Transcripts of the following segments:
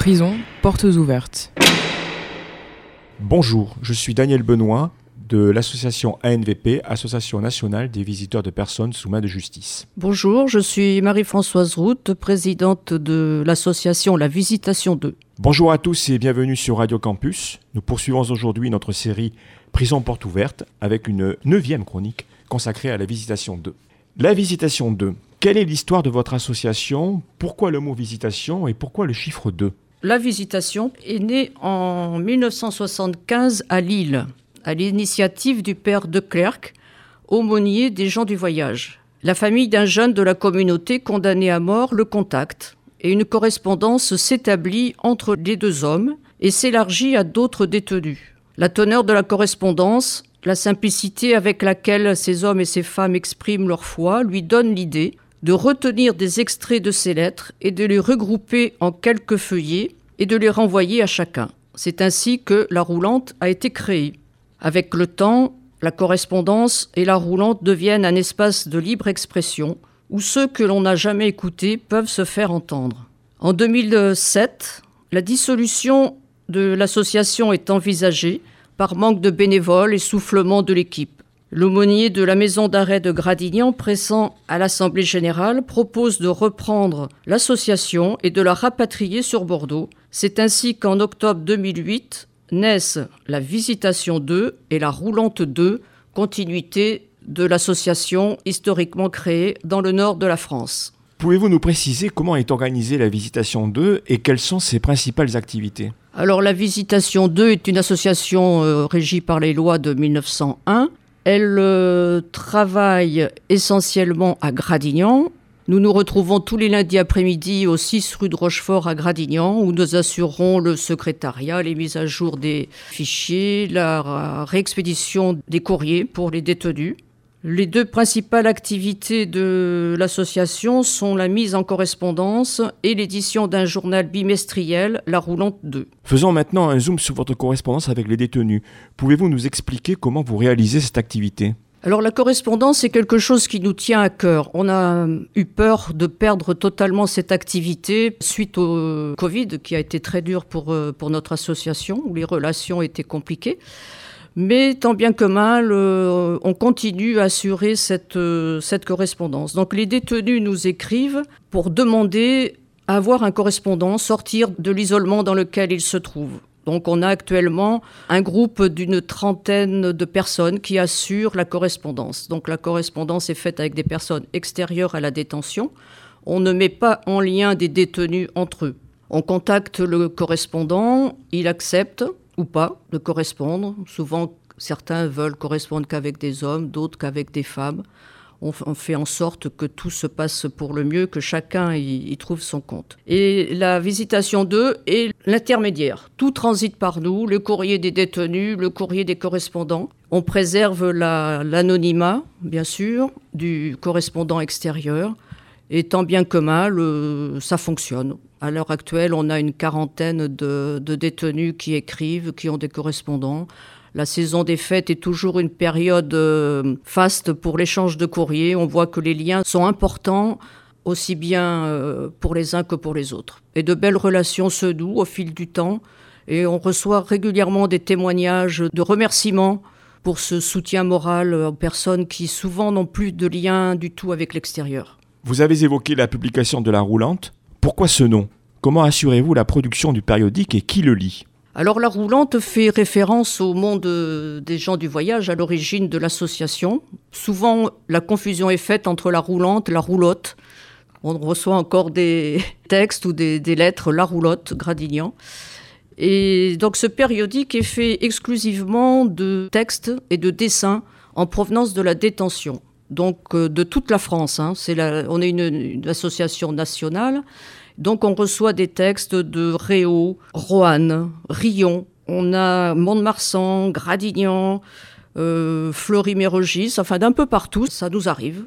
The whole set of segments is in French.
Prison, portes ouvertes. Bonjour, je suis Daniel Benoît de l'association ANVP, Association nationale des visiteurs de personnes sous main de justice. Bonjour, je suis Marie-Françoise Route, présidente de l'association La Visitation 2. Bonjour à tous et bienvenue sur Radio Campus. Nous poursuivons aujourd'hui notre série Prison porte ouverte avec une neuvième chronique consacrée à la Visitation 2. La Visitation 2, quelle est l'histoire de votre association? Pourquoi le mot visitation et pourquoi le chiffre 2 La Visitation est née en 1975 à Lille à l'initiative du père de Clercq, aumônier des gens du voyage. La famille d'un jeune de la communauté condamné à mort le contacte et une correspondance s'établit entre les deux hommes et s'élargit à d'autres détenus. La teneur de la correspondance, la simplicité avec laquelle ces hommes et ces femmes expriment leur foi lui donne l'idée de retenir des extraits de ces lettres et de les regrouper en quelques feuillets et de les renvoyer à chacun. C'est ainsi que la roulante a été créée. Avec le temps, la correspondance et la roulante deviennent un espace de libre expression où ceux que l'on n'a jamais écoutés peuvent se faire entendre. En 2007, la dissolution de l'association est envisagée par manque de bénévoles et soufflement de l'équipe. L'aumônier de la maison d'arrêt de Gradignan, pressant à l'Assemblée générale, propose de reprendre l'association et de la rapatrier sur Bordeaux. C'est ainsi qu'en octobre 2008, naissent la Visitation 2 et la Roulante 2, continuité de l'association historiquement créée dans le nord de la France. Pouvez-vous nous préciser comment est organisée la Visitation 2 et quelles sont ses principales activités? Alors la Visitation 2 est une association euh, régie par les lois de 1901. Elle euh, travaille essentiellement à Gradignan, nous nous retrouvons tous les lundis après-midi au 6 rue de Rochefort à Gradignan où nous assurons le secrétariat, les mises à jour des fichiers, la réexpédition des courriers pour les détenus. Les deux principales activités de l'association sont la mise en correspondance et l'édition d'un journal bimestriel, La Roulante 2. Faisons maintenant un zoom sur votre correspondance avec les détenus. Pouvez-vous nous expliquer comment vous réalisez cette activité? Alors la correspondance, c'est quelque chose qui nous tient à cœur. On a eu peur de perdre totalement cette activité suite au Covid, qui a été très dur pour, euh, pour notre association, où les relations étaient compliquées. Mais tant bien que mal, euh, on continue à assurer cette, euh, cette correspondance. Donc les détenus nous écrivent pour demander à avoir un correspondant, sortir de l'isolement dans lequel ils se trouvent. Donc on a actuellement un groupe d'une trentaine de personnes qui assurent la correspondance. Donc la correspondance est faite avec des personnes extérieures à la détention. On ne met pas en lien des détenus entre eux. On contacte le correspondant, il accepte ou pas de correspondre. Souvent, certains veulent correspondre qu'avec des hommes, d'autres qu'avec des femmes on, fait en sorte que tout se passe pour le mieux, que chacun y, trouve son compte. Et la visitation 2 est l'intermédiaire. Tout transite par nous, le courrier des détenus, le courrier des correspondants. On préserve l'anonymat, bien sûr, du correspondant extérieur. Et tant bien que mal, euh, ça fonctionne. À l'heure actuelle, on a une quarantaine de détenus qui écrivent, qui ont des correspondants. La saison des fêtes est toujours une période euh, faste pour l'échange de courriers. On voit que les liens sont importants aussi bien euh, pour les uns que pour les autres. Et de belles relations se nouent au fil du temps et on reçoit régulièrement des témoignages de remerciements pour ce soutien moral aux personnes qui souvent n'ont plus de lien du tout avec l'extérieur. Vous avez évoqué la publication de la roulante. Pourquoi ce nom? Comment assurez-vous la production du périodique et qui le lit? Alors la roulante fait référence au monde des gens du voyage à l'origine de l'association. Souvent la confusion est faite entre la roulante et la roulotte. On reçoit encore des textes ou des, lettres la roulotte, Gradignan. Et donc ce périodique est fait exclusivement de textes et de dessins en provenance de la détention, donc euh, de toute la France. Hein. on est une association nationale donc on reçoit des textes de Réau, Roanne, Rion. On a Mont-de-Marsan, Gradignan, euh, Fleury-Mérogis, enfin d'un peu partout, ça nous arrive.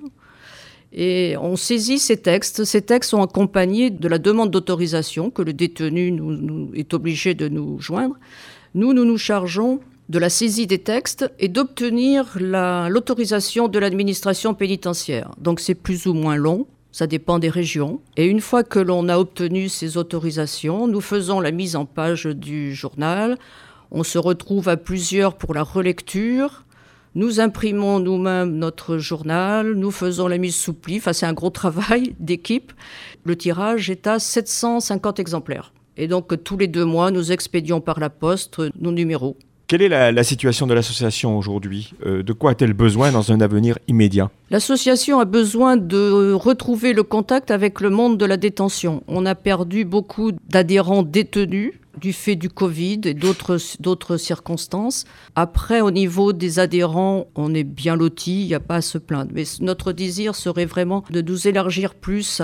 Et on saisit ces textes. Ces textes sont accompagnés de la demande d'autorisation que le détenu nous, est obligé de nous joindre. Nous, nous nous chargeons de la saisie des textes et d'obtenir l'autorisation de l'administration pénitentiaire. Donc c'est plus ou moins long. Ça dépend des régions. Et une fois que l'on a obtenu ces autorisations, nous faisons la mise en page du journal. On se retrouve à plusieurs pour la relecture. Nous imprimons nous-mêmes notre journal, nous faisons la mise sous pli. Enfin, c'est un gros travail d'équipe. Le tirage est à 750 exemplaires. Et donc, tous les deux mois, nous expédions par la poste nos numéros. Quelle est la, situation de l'association aujourd'hui euh, De quoi a-t-elle besoin dans un avenir immédiat L'association a besoin de retrouver le contact avec le monde de la détention. On a perdu beaucoup d'adhérents détenus du fait du Covid et d'autres circonstances. Après, au niveau des adhérents, on est bien lotis, il n'y a pas à se plaindre. Mais notre désir serait vraiment de nous élargir plus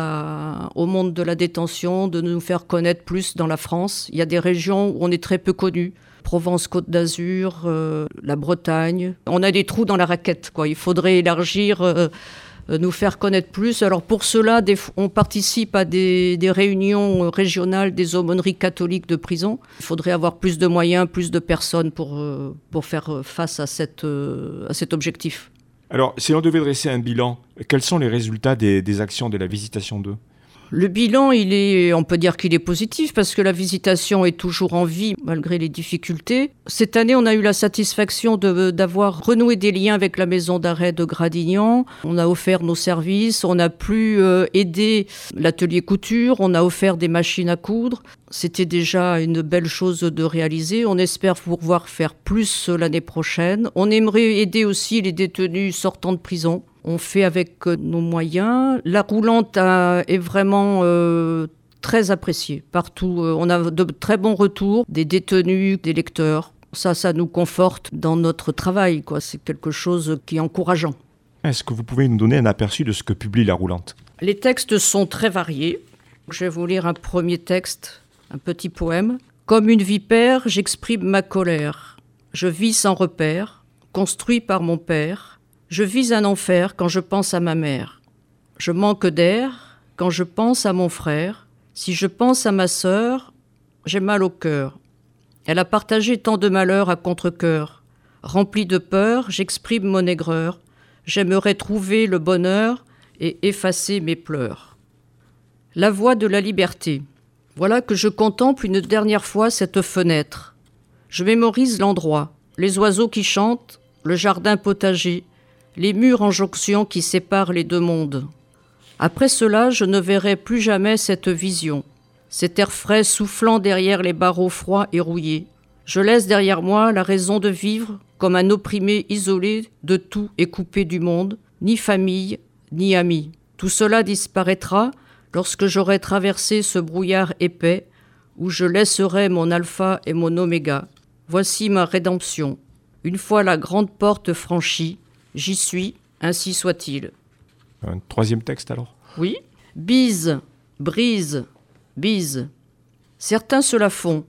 au monde de la détention, de nous faire connaître plus dans la France. Il y a des régions où on est très peu connu. Provence-Côte d'Azur, euh, la Bretagne. On a des trous dans la raquette. Quoi. Il faudrait élargir, euh, euh, nous faire connaître plus. Alors pour cela, on participe à des, réunions régionales des aumôneries catholiques de prison. Il faudrait avoir plus de moyens, plus de personnes pour, pour faire face à, cette, à cet objectif. Alors, si on devait dresser un bilan, quels sont les résultats des, des actions de la Visitation 2 le bilan, il est, on peut dire qu'il est positif parce que la visitation est toujours en vie malgré les difficultés. Cette année, on a eu la satisfaction d'avoir renoué des liens avec la maison d'arrêt de Gradignan. On a offert nos services, on a pu euh, aider l'atelier couture, on a offert des machines à coudre. C'était déjà une belle chose de réaliser. On espère pouvoir faire plus l'année prochaine. On aimerait aider aussi les détenus sortant de prison on fait avec euh, nos moyens. La roulante est vraiment euh, très appréciée partout. Euh, on a de très bons retours des détenus, des lecteurs. Ça, ça nous conforte dans notre travail. Quoi. C'est quelque chose qui est encourageant. Est-ce que vous pouvez nous donner un aperçu de ce que publie la roulante? Les textes sont très variés. Je vais vous lire un premier texte, un petit poème. Comme une vipère, j'exprime ma colère. Je vis sans repère, construit par mon père je vis un enfer quand je pense à ma mère. Je manque d'air quand je pense à mon frère. Si je pense à ma sœur, j'ai mal au cœur. Elle a partagé tant de malheurs à contre-cœur. Rempli de peur, j'exprime mon aigreur. J'aimerais trouver le bonheur et effacer mes pleurs. La voix de la liberté. Voilà que je contemple une dernière fois cette fenêtre. Je mémorise l'endroit, les oiseaux qui chantent, le jardin potager, les murs en jonction qui séparent les deux mondes. Après cela, je ne verrai plus jamais cette vision, cet air frais soufflant derrière les barreaux froids et rouillés. Je laisse derrière moi la raison de vivre comme un opprimé isolé de tout et coupé du monde, ni famille, ni amis. Tout cela disparaîtra lorsque j'aurai traversé ce brouillard épais où je laisserai mon alpha et mon oméga. Voici ma rédemption. Une fois la grande porte franchie, J'y suis, ainsi soit-il. Un troisième texte alors? Oui. Bise, brise, bise. Certains se la font,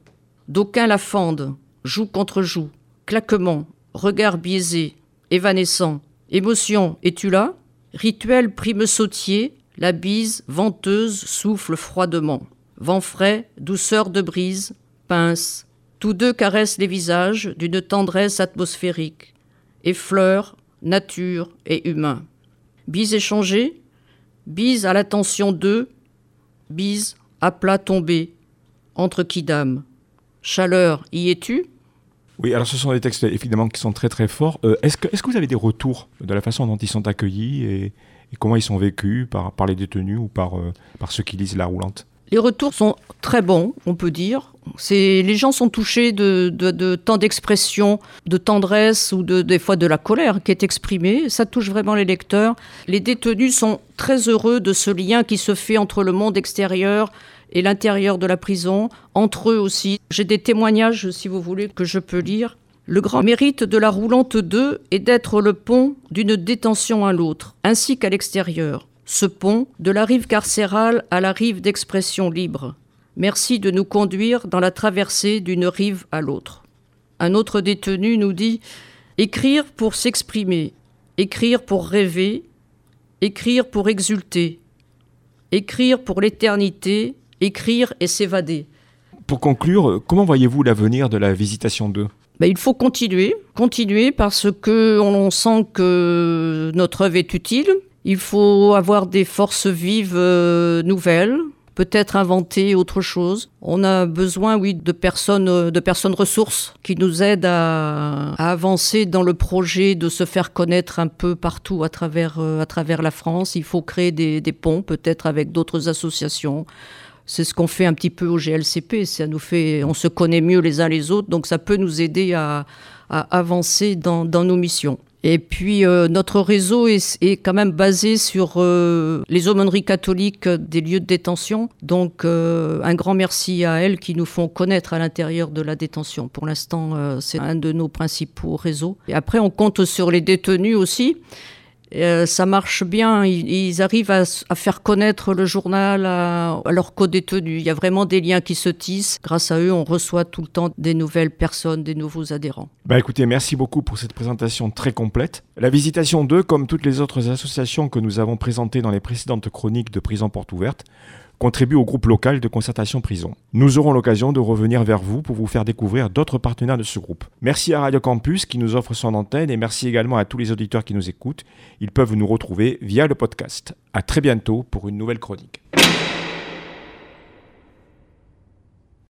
d'aucuns la fendent, joue contre joue, claquement, regard biaisé, évanescent. Émotion, es-tu là? Rituel prime sautier, la bise venteuse souffle froidement. Vent frais, douceur de brise, pince. Tous deux caressent les visages d'une tendresse atmosphérique. Effleurent, nature et humain. Bise échangée, bise à l'attention d'eux, bise à plat tombé, entre qui dames. Chaleur, y es-tu? Oui, alors ce sont des textes évidemment qui sont très très forts. Euh, est-ce, que, est que vous avez des retours de la façon dont ils sont accueillis et, comment ils sont vécus par, par les détenus ou par, euh, par ceux qui lisent la roulante? Les retours sont très bons, on peut dire. Les gens sont touchés de, tant d'expressions, de tendresse ou de, des fois de la colère qui est exprimée. Ça touche vraiment les lecteurs. Les détenus sont très heureux de ce lien qui se fait entre le monde extérieur et l'intérieur de la prison, entre eux aussi. J'ai des témoignages, si vous voulez, que je peux lire. Le grand mérite de la roulante 2 est d'être le pont d'une détention à l'autre, ainsi qu'à l'extérieur ce pont de la rive carcérale à la rive d'expression libre. Merci de nous conduire dans la traversée d'une rive à l'autre. Un autre détenu nous dit Écrire pour s'exprimer, écrire pour rêver, écrire pour exulter, écrire pour l'éternité, écrire et s'évader. Pour conclure, comment voyez-vous l'avenir de la Visitation 2 ben, il faut continuer, continuer parce que on sent que notre œuvre est utile, Il faut avoir des forces vives euh, nouvelles, peut-être inventer autre chose. On a besoin, oui, de personnes, euh, de personnes ressources qui nous aident à, avancer dans le projet de se faire connaître un peu partout à travers, euh, à travers la France. Il faut créer des, ponts, peut-être avec d'autres associations. C'est ce qu'on fait un petit peu au GLCP. Ça nous fait, on se connaît mieux les uns les autres, donc ça peut nous aider à, avancer dans nos missions. Et puis euh, notre réseau est, est, quand même basé sur euh, les aumôneries catholiques des lieux de détention. Donc euh, un grand merci à elles qui nous font connaître à l'intérieur de la détention. Pour l'instant, euh, c'est un de nos principaux réseaux. Et après, on compte sur les détenus aussi. Euh, ça marche bien. Ils, arrivent à, faire connaître le journal à, à leurs co-détenus. Il y a vraiment des liens qui se tissent. Grâce à eux, on reçoit tout le temps des nouvelles personnes, des nouveaux adhérents. Bah écoutez, merci beaucoup pour cette présentation très complète. La Visitation 2, comme toutes les autres associations que nous avons présentées dans les précédentes chroniques de Prison Porte Ouverte, contribue au groupe local de concertation prison. Nous aurons l'occasion de revenir vers vous pour vous faire découvrir d'autres partenaires de ce groupe. Merci à Radio Campus qui nous offre son antenne et merci également à tous les auditeurs qui nous écoutent. Ils peuvent nous retrouver via le podcast. À très bientôt pour une nouvelle chronique.